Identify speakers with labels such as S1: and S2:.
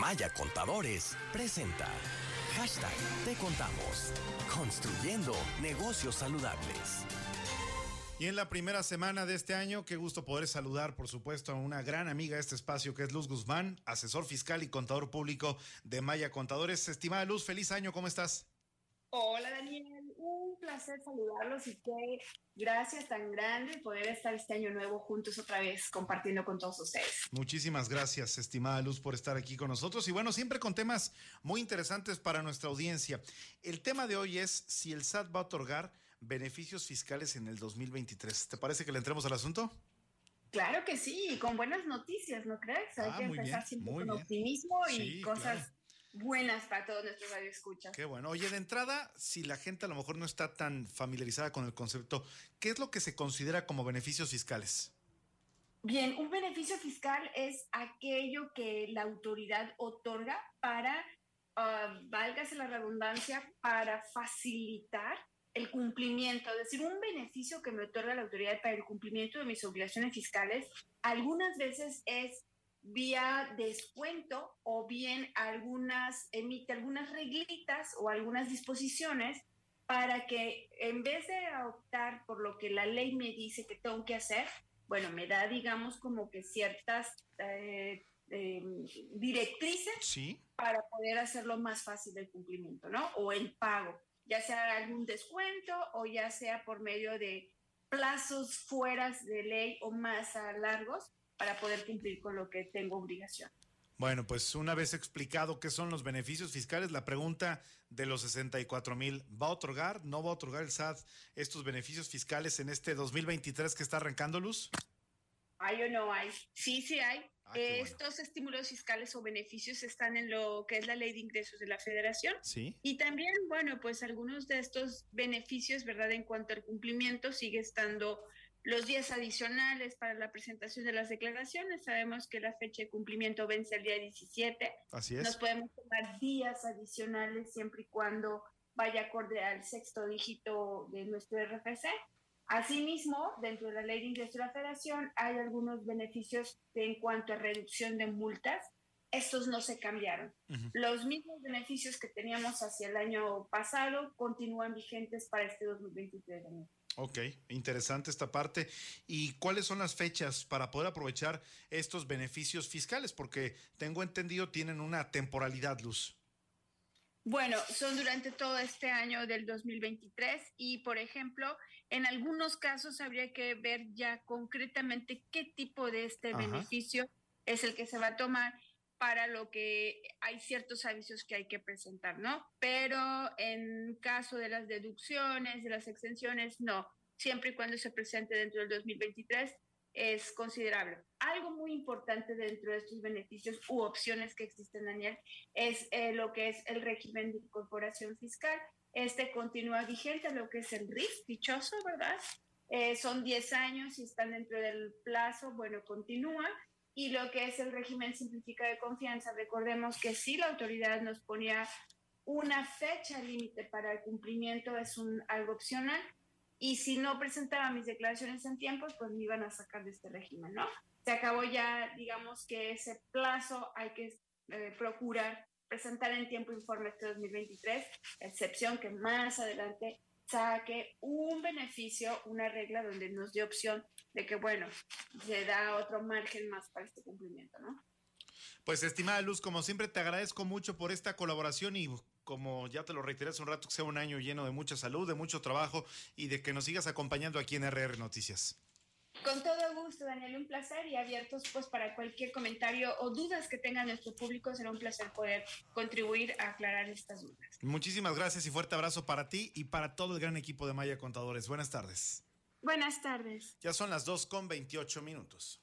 S1: Maya Contadores presenta Hashtag Te Contamos. Construyendo negocios saludables.
S2: Y en la primera semana de este año, qué gusto poder saludar, por supuesto, a una gran amiga de este espacio que es Luz Guzmán, asesor fiscal y contador público de Maya Contadores. Estimada Luz, feliz año, ¿cómo estás?
S3: Hola Daniel, un placer saludarlos y qué gracias tan grande poder estar este año nuevo juntos otra vez compartiendo con todos ustedes.
S2: Muchísimas gracias, estimada Luz, por estar aquí con nosotros y bueno, siempre con temas muy interesantes para nuestra audiencia. El tema de hoy es si el SAT va a otorgar beneficios fiscales en el 2023. ¿Te parece que le entremos al asunto?
S3: Claro que sí, con buenas noticias, ¿no crees? Hay ah, que empezar siempre con optimismo y cosas buenas para todos nuestros radioescuchas.
S2: Qué bueno. Oye, de entrada, si la gente a lo mejor no está tan familiarizada con el concepto, ¿qué es lo que se considera como beneficios fiscales?
S3: Bien, un beneficio fiscal es aquello que la autoridad otorga para, uh, válgase la redundancia, para facilitar el cumplimiento, es decir, un beneficio que me otorga la autoridad para el cumplimiento de mis obligaciones fiscales, algunas veces es vía descuento o bien algunas, emite algunas reglitas o algunas disposiciones para que en vez de optar por lo que la ley me dice que tengo que hacer, bueno, me da, digamos, como que ciertas eh, em, directrices para poder hacerlo más fácil el cumplimiento, ¿no? O el pago, ya sea algún descuento o ya sea por medio de plazos fuera de ley o más largos para poder cumplir con lo que tengo obligación.
S2: Bueno, pues una vez explicado qué son los beneficios fiscales, la pregunta de los 64 mil, ¿va a otorgar, no va a otorgar el SAT estos beneficios fiscales en este 2023 que está arrancando luz?
S3: ¿Hay o no hay? Sí, sí hay. Ah, estos estímulos fiscales o beneficios están en lo que es la ley de ingresos de la federación.
S2: Sí.
S3: Y también, bueno, pues algunos de estos beneficios, ¿verdad? En cuanto al cumplimiento, sigue estando los días adicionales para la presentación de las declaraciones. Sabemos que la fecha de cumplimiento vence el día 17.
S2: Así es.
S3: Nos podemos tomar días adicionales siempre y cuando vaya acorde al sexto dígito de nuestro RFC. Asimismo, dentro de la ley de ingreso de la federación hay algunos beneficios en cuanto a reducción de multas. Estos no se cambiaron. Los mismos beneficios que teníamos hacia el año pasado continúan vigentes para este 2023.
S2: Ok, interesante esta parte. ¿Y cuáles son las fechas para poder aprovechar estos beneficios fiscales? Porque tengo entendido tienen una temporalidad, Luz.
S3: Bueno, son durante todo este año del 2023 y, por ejemplo, en algunos casos habría que ver ya concretamente qué tipo de este beneficio es el que se va a tomar para lo que hay ciertos avisos que hay que presentar, ¿no? Pero en caso de las deducciones, de las extensiones, no. Siempre y cuando se presente dentro del 2023 es considerable. Algo muy importante dentro de estos beneficios u opciones que existen, Daniel, es eh, lo que es el régimen de incorporación fiscal. Este continúa vigente, lo que es el RIF, dichoso, ¿verdad? Eh, son 10 años y están dentro del plazo, bueno, continúa y lo que es el régimen simplificado de confianza. Recordemos que si la autoridad nos ponía una fecha límite para el cumplimiento, es un, algo opcional, y si no presentaba mis declaraciones en tiempo, pues me iban a sacar de este régimen, ¿no? Se acabó ya, digamos que ese plazo hay que eh, procurar presentar en tiempo informe este 2023, excepción que más adelante saque un beneficio, una regla donde nos dé opción de que, bueno, se da otro margen más para este cumplimiento, ¿no?
S2: Pues estimada Luz, como siempre te agradezco mucho por esta colaboración y como ya te lo reiteré hace un rato, que sea un año lleno de mucha salud, de mucho trabajo y de que nos sigas acompañando aquí en RR Noticias.
S3: Con todo gusto, Daniel, un placer y abiertos pues para cualquier comentario o dudas que tenga nuestro público, será un placer poder contribuir a aclarar estas dudas.
S2: Muchísimas gracias y fuerte abrazo para ti y para todo el gran equipo de Maya Contadores. Buenas tardes.
S3: Buenas tardes.
S2: Ya son las 2 con 28 minutos.